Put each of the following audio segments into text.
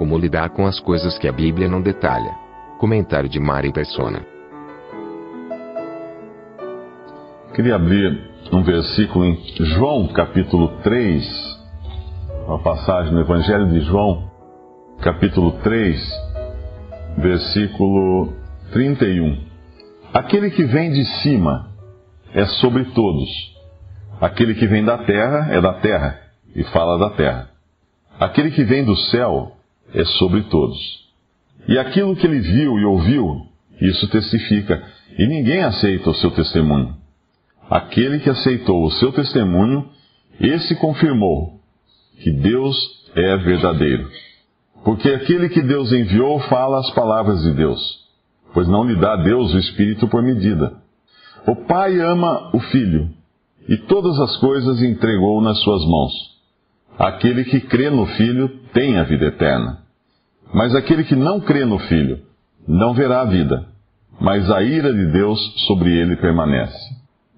Como lidar com as coisas que a Bíblia não detalha. Comentário de Mari Persona. Queria abrir um versículo em João capítulo 3, uma passagem no Evangelho de João, capítulo 3, versículo 31. Aquele que vem de cima é sobre todos. Aquele que vem da terra é da terra e fala da terra. Aquele que vem do céu é sobre todos. E aquilo que ele viu e ouviu, isso testifica, e ninguém aceita o seu testemunho. Aquele que aceitou o seu testemunho, esse confirmou que Deus é verdadeiro. Porque aquele que Deus enviou fala as palavras de Deus, pois não lhe dá Deus o Espírito por medida. O Pai ama o Filho, e todas as coisas entregou nas suas mãos. Aquele que crê no Filho tem a vida eterna. Mas aquele que não crê no Filho não verá a vida, mas a ira de Deus sobre ele permanece.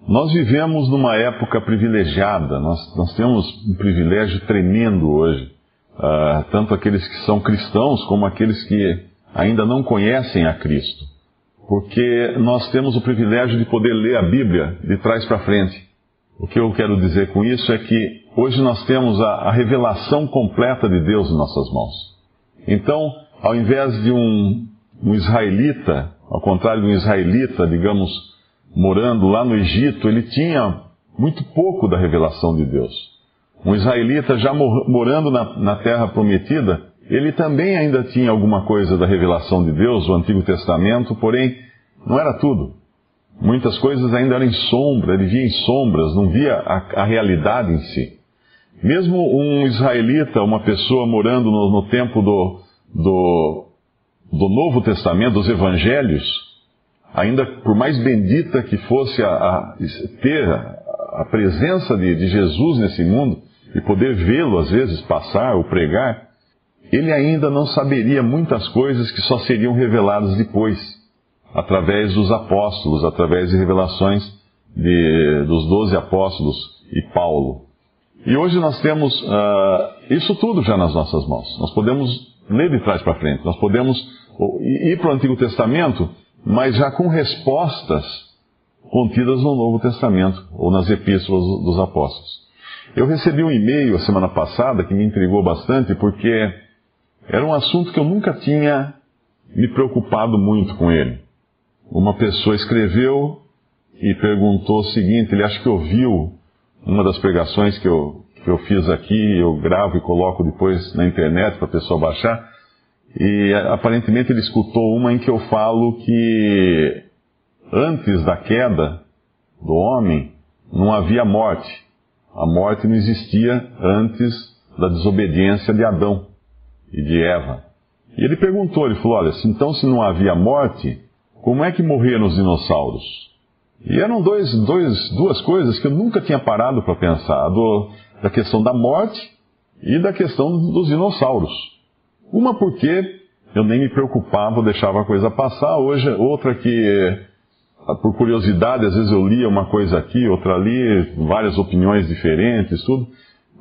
Nós vivemos numa época privilegiada, nós, nós temos um privilégio tremendo hoje, uh, tanto aqueles que são cristãos como aqueles que ainda não conhecem a Cristo, porque nós temos o privilégio de poder ler a Bíblia de trás para frente. O que eu quero dizer com isso é que hoje nós temos a, a revelação completa de Deus em nossas mãos. Então, ao invés de um, um israelita, ao contrário de um israelita, digamos, morando lá no Egito, ele tinha muito pouco da revelação de Deus. Um israelita já morando na, na terra prometida, ele também ainda tinha alguma coisa da revelação de Deus, o Antigo Testamento, porém, não era tudo. Muitas coisas ainda eram em sombra, ele via em sombras, não via a, a realidade em si. Mesmo um israelita, uma pessoa morando no, no tempo do, do, do, Novo Testamento, dos Evangelhos, ainda por mais bendita que fosse a, a ter a, presença de, de Jesus nesse mundo e poder vê-lo às vezes passar ou pregar, ele ainda não saberia muitas coisas que só seriam reveladas depois, através dos apóstolos, através de revelações de, dos doze apóstolos e Paulo. E hoje nós temos uh, isso tudo já nas nossas mãos. Nós podemos ler de trás para frente, nós podemos ir para o Antigo Testamento, mas já com respostas contidas no Novo Testamento ou nas epístolas dos apóstolos. Eu recebi um e-mail a semana passada que me intrigou bastante porque era um assunto que eu nunca tinha me preocupado muito com ele. Uma pessoa escreveu e perguntou o seguinte: ele acha que ouviu uma das pregações que eu, que eu fiz aqui, eu gravo e coloco depois na internet para a pessoa baixar. E aparentemente ele escutou uma em que eu falo que antes da queda do homem não havia morte. A morte não existia antes da desobediência de Adão e de Eva. E ele perguntou, ele falou, olha, então se não havia morte, como é que morreram os dinossauros? E eram dois, dois, duas coisas que eu nunca tinha parado para pensar: do, da questão da morte e da questão dos dinossauros. Uma porque eu nem me preocupava, deixava a coisa passar, hoje outra que, por curiosidade, às vezes eu lia uma coisa aqui, outra ali, várias opiniões diferentes, tudo.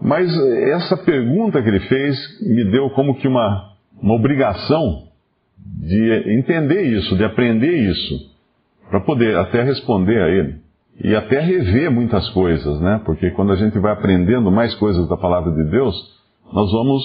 Mas essa pergunta que ele fez me deu como que uma, uma obrigação de entender isso, de aprender isso para poder até responder a ele e até rever muitas coisas, né? Porque quando a gente vai aprendendo mais coisas da palavra de Deus, nós vamos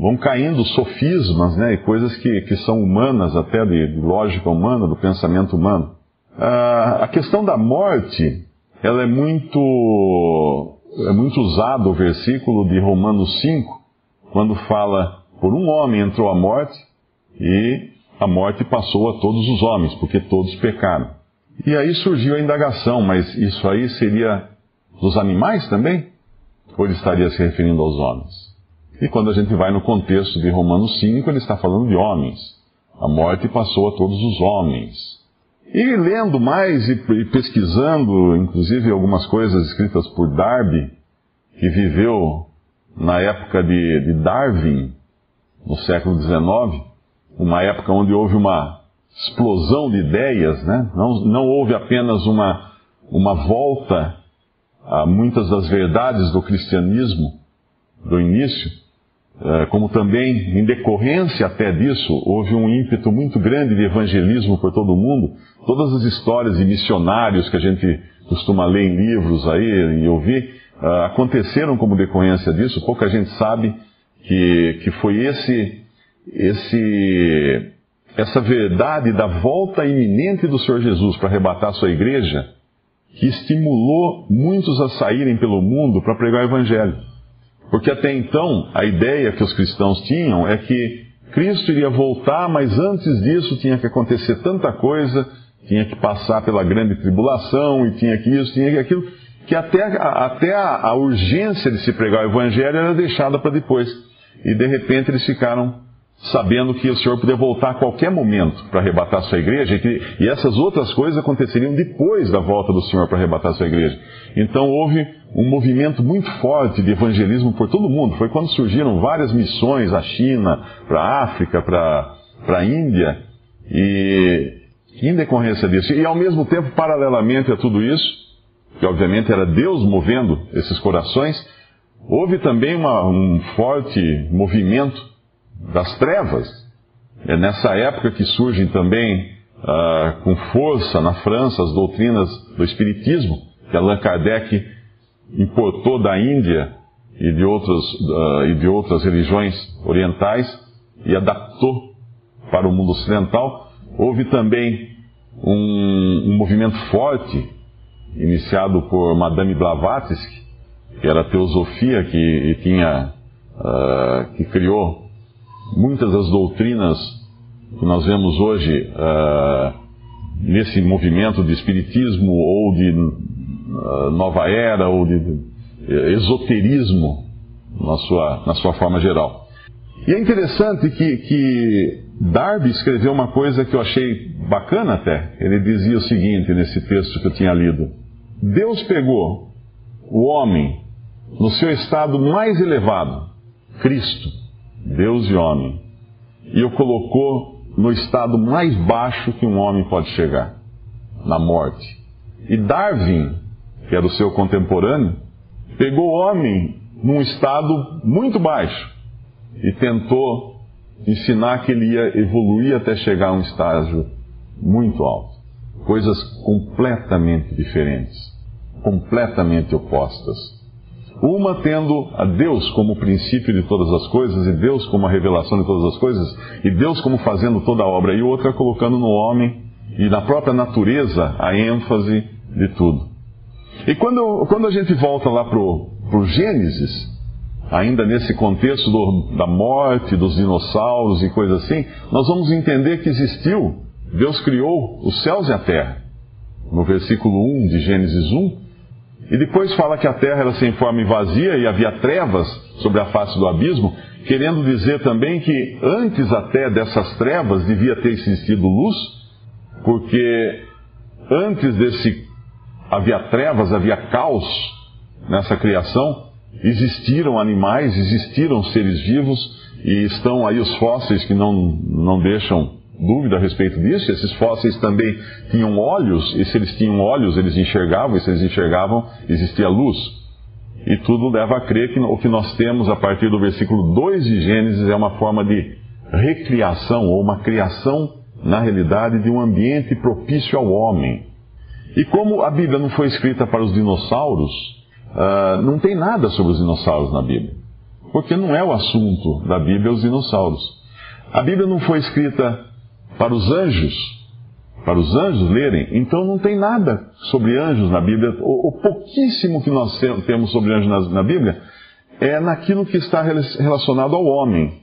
vão caindo sofismas, né? E coisas que, que são humanas até de, de lógica humana, do pensamento humano. Ah, a questão da morte, ela é muito é muito usado o versículo de Romanos 5, quando fala por um homem entrou a morte e a morte passou a todos os homens, porque todos pecaram. E aí surgiu a indagação, mas isso aí seria dos animais também? Ou ele estaria se referindo aos homens? E quando a gente vai no contexto de Romanos 5, ele está falando de homens. A morte passou a todos os homens. E lendo mais e pesquisando, inclusive algumas coisas escritas por Darby, que viveu na época de, de Darwin, no século XIX, uma época onde houve uma explosão de ideias, né? não, não houve apenas uma, uma volta a muitas das verdades do cristianismo do início, eh, como também, em decorrência até disso, houve um ímpeto muito grande de evangelismo por todo o mundo. Todas as histórias de missionários que a gente costuma ler em livros aí e ouvir, uh, aconteceram como decorrência disso. Pouca gente sabe que, que foi esse, esse, essa verdade da volta iminente do Senhor Jesus para arrebatar a sua igreja que estimulou muitos a saírem pelo mundo para pregar o Evangelho. Porque até então, a ideia que os cristãos tinham é que Cristo iria voltar, mas antes disso tinha que acontecer tanta coisa, tinha que passar pela grande tribulação, e tinha que isso, tinha que aquilo que até, até a, a urgência de se pregar o evangelho era deixada para depois. E de repente eles ficaram sabendo que o Senhor podia voltar a qualquer momento para arrebatar sua igreja, e, que, e essas outras coisas aconteceriam depois da volta do Senhor para arrebatar sua igreja. Então houve um movimento muito forte de evangelismo por todo o mundo. Foi quando surgiram várias missões à China, para a África, para a Índia, e em decorrência disso. E ao mesmo tempo, paralelamente a tudo isso, que obviamente era Deus movendo esses corações, houve também uma, um forte movimento das trevas. É nessa época que surgem também uh, com força na França as doutrinas do Espiritismo, que Allan Kardec importou da Índia e de, outros, uh, e de outras religiões orientais e adaptou para o mundo ocidental. Houve também um, um movimento forte iniciado por Madame Blavatsky, que era a teosofia que tinha, uh, que criou muitas das doutrinas que nós vemos hoje uh, nesse movimento de espiritismo ou de uh, nova era ou de esoterismo na sua, na sua forma geral. E é interessante que, que Darby escreveu uma coisa que eu achei bacana até. Ele dizia o seguinte nesse texto que eu tinha lido. Deus pegou o homem no seu estado mais elevado, Cristo, Deus e homem, e o colocou no estado mais baixo que um homem pode chegar, na morte. E Darwin, que era o seu contemporâneo, pegou o homem num estado muito baixo e tentou ensinar que ele ia evoluir até chegar a um estágio muito alto. Coisas completamente diferentes completamente opostas. Uma tendo a Deus como princípio de todas as coisas, e Deus como a revelação de todas as coisas, e Deus como fazendo toda a obra, e outra colocando no homem e na própria natureza a ênfase de tudo. E quando, quando a gente volta lá para o Gênesis, ainda nesse contexto do, da morte, dos dinossauros e coisas assim, nós vamos entender que existiu, Deus criou os céus e a terra. No versículo 1 de Gênesis 1, e depois fala que a terra era sem forma e vazia e havia trevas sobre a face do abismo, querendo dizer também que antes até dessas trevas devia ter existido luz, porque antes desse havia trevas, havia caos nessa criação, existiram animais, existiram seres vivos e estão aí os fósseis que não, não deixam dúvida a respeito disso. Esses fósseis também tinham olhos, e se eles tinham olhos, eles enxergavam, e se eles enxergavam, existia luz. E tudo leva a crer que o que nós temos a partir do versículo 2 de Gênesis é uma forma de recriação, ou uma criação, na realidade, de um ambiente propício ao homem. E como a Bíblia não foi escrita para os dinossauros, uh, não tem nada sobre os dinossauros na Bíblia. Porque não é o assunto da Bíblia os dinossauros. A Bíblia não foi escrita para os anjos, para os anjos lerem, então não tem nada sobre anjos na Bíblia. O, o pouquíssimo que nós temos sobre anjos na, na, Bíblia é naquilo que está relacionado ao homem.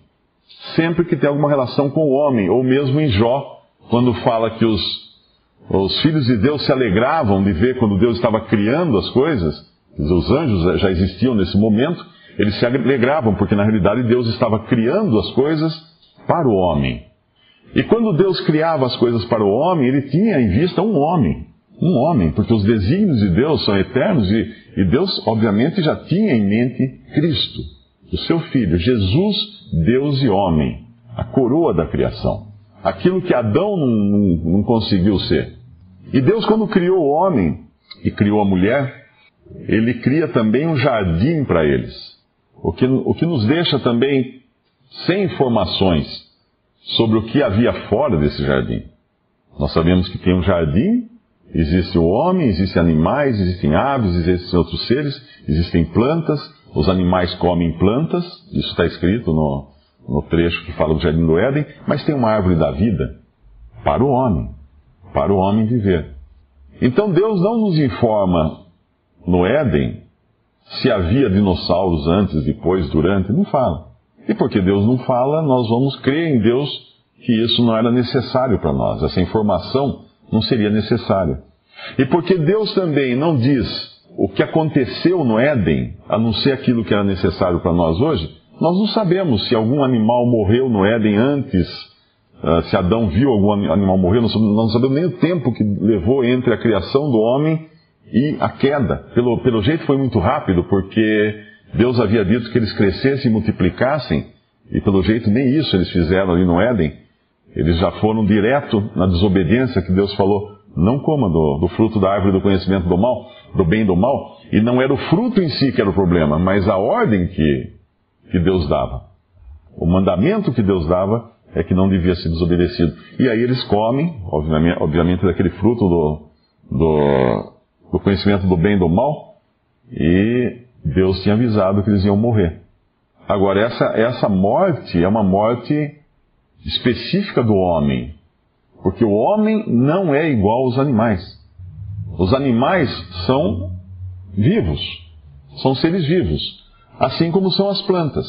Sempre que tem alguma relação com o homem, ou mesmo em Jó, quando fala que os, os filhos de Deus se alegravam de ver quando Deus estava criando as coisas, os anjos já existiam nesse momento, eles se alegravam, porque na realidade Deus estava criando as coisas para o homem. E quando Deus criava as coisas para o homem, ele tinha em vista um homem. Um homem, porque os desígnios de Deus são eternos e, e Deus, obviamente, já tinha em mente Cristo, o seu Filho, Jesus, Deus e homem, a coroa da criação. Aquilo que Adão não, não, não conseguiu ser. E Deus, quando criou o homem e criou a mulher, ele cria também um jardim para eles. O que, o que nos deixa também sem informações sobre o que havia fora desse jardim. Nós sabemos que tem um jardim, existe o homem, existem animais, existem aves, existem outros seres, existem plantas, os animais comem plantas, isso está escrito no, no trecho que fala do jardim do Éden, mas tem uma árvore da vida para o homem, para o homem viver. Então Deus não nos informa no Éden se havia dinossauros antes, depois, durante, não fala. E porque Deus não fala, nós vamos crer em Deus que isso não era necessário para nós, essa informação não seria necessária. E porque Deus também não diz o que aconteceu no Éden, a não ser aquilo que era necessário para nós hoje, nós não sabemos se algum animal morreu no Éden antes, uh, se Adão viu algum animal morrer, nós não sabemos nem o tempo que levou entre a criação do homem e a queda. Pelo, pelo jeito foi muito rápido, porque Deus havia dito que eles crescessem e multiplicassem, e pelo jeito nem isso eles fizeram ali no Éden. Eles já foram direto na desobediência que Deus falou: não coma do, do fruto da árvore do conhecimento do mal, do bem e do mal. E não era o fruto em si que era o problema, mas a ordem que, que Deus dava. O mandamento que Deus dava é que não devia ser desobedecido. E aí eles comem, obviamente, obviamente daquele fruto do, do, do conhecimento do bem e do mal, e Deus tinha avisado que eles iam morrer. Agora, essa, essa morte é uma morte específica do homem, porque o homem não é igual aos animais. Os animais são vivos, são seres vivos, assim como são as plantas.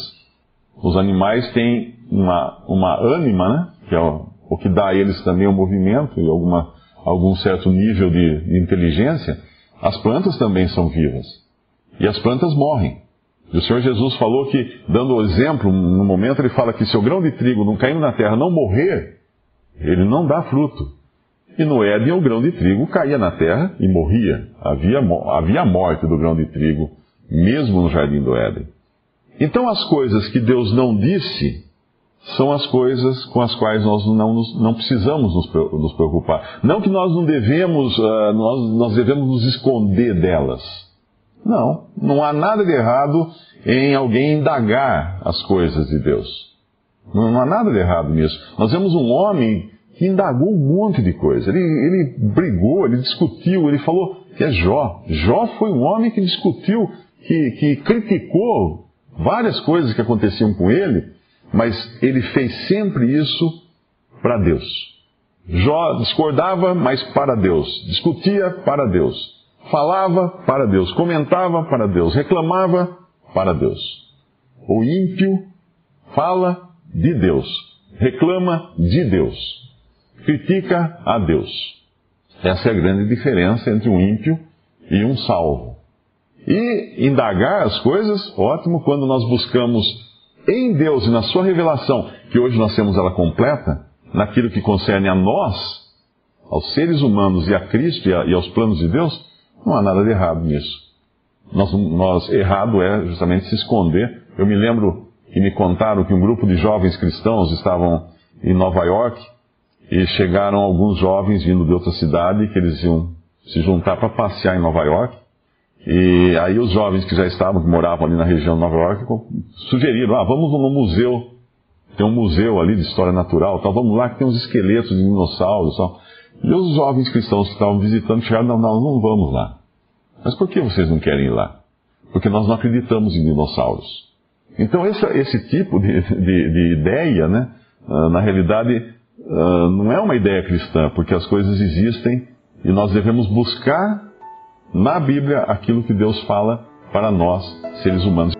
Os animais têm uma, uma ânima, né? que é o, o que dá a eles também o movimento e alguma, algum certo nível de, de inteligência. As plantas também são vivas. E as plantas morrem. E o Senhor Jesus falou que, dando o exemplo, no momento ele fala que se o grão de trigo não caindo na terra não morrer, ele não dá fruto. E no Éden o grão de trigo caía na terra e morria. Havia, havia morte do grão de trigo, mesmo no jardim do Éden. Então as coisas que Deus não disse são as coisas com as quais nós não, não precisamos nos, preocupar. Não que nós não devemos, uh, nós, nós devemos nos esconder delas. Não, não há nada de errado em alguém indagar as coisas de Deus. Não, não há nada de errado nisso. Nós vemos um homem que indagou um monte de coisa. Ele, ele brigou, ele discutiu, ele falou que é Jó. Jó foi um homem que discutiu, que, que criticou várias coisas que aconteciam com ele, mas ele fez sempre isso para Deus. Jó discordava, mas para Deus. Discutia para Deus. Falava para Deus. Comentava para Deus. Reclamava para Deus. O ímpio fala de Deus. Reclama de Deus. Critica a Deus. Essa é a grande diferença entre um ímpio e um salvo. E indagar as coisas, ótimo, quando nós buscamos em Deus e na Sua revelação, que hoje nós temos ela completa, naquilo que concerne a nós, aos seres humanos e a Cristo e, a, e aos planos de Deus, não há nada de errado nisso. Nós, nós, errado é justamente se esconder. Eu me lembro que me contaram que um grupo de jovens cristãos estavam em Nova York e chegaram alguns jovens vindo de outra cidade que eles iam se juntar para passear em Nova York. E aí os jovens que já estavam, que moravam ali na região de Nova York, sugeriram, ah, vamos no museu. Tem um museu ali de história natural, tal, vamos lá que tem uns esqueletos de dinossauros, tal. E os jovens cristãos que estavam visitando chegaram, não, não, não vamos lá. Mas por que vocês não querem ir lá? Porque nós não acreditamos em dinossauros. Então esse, esse tipo de, de, de, ideia, né, ah, na realidade, ah, não é uma ideia cristã, porque as coisas existem e nós devemos buscar na Bíblia aquilo que Deus fala para nós, seres humanos.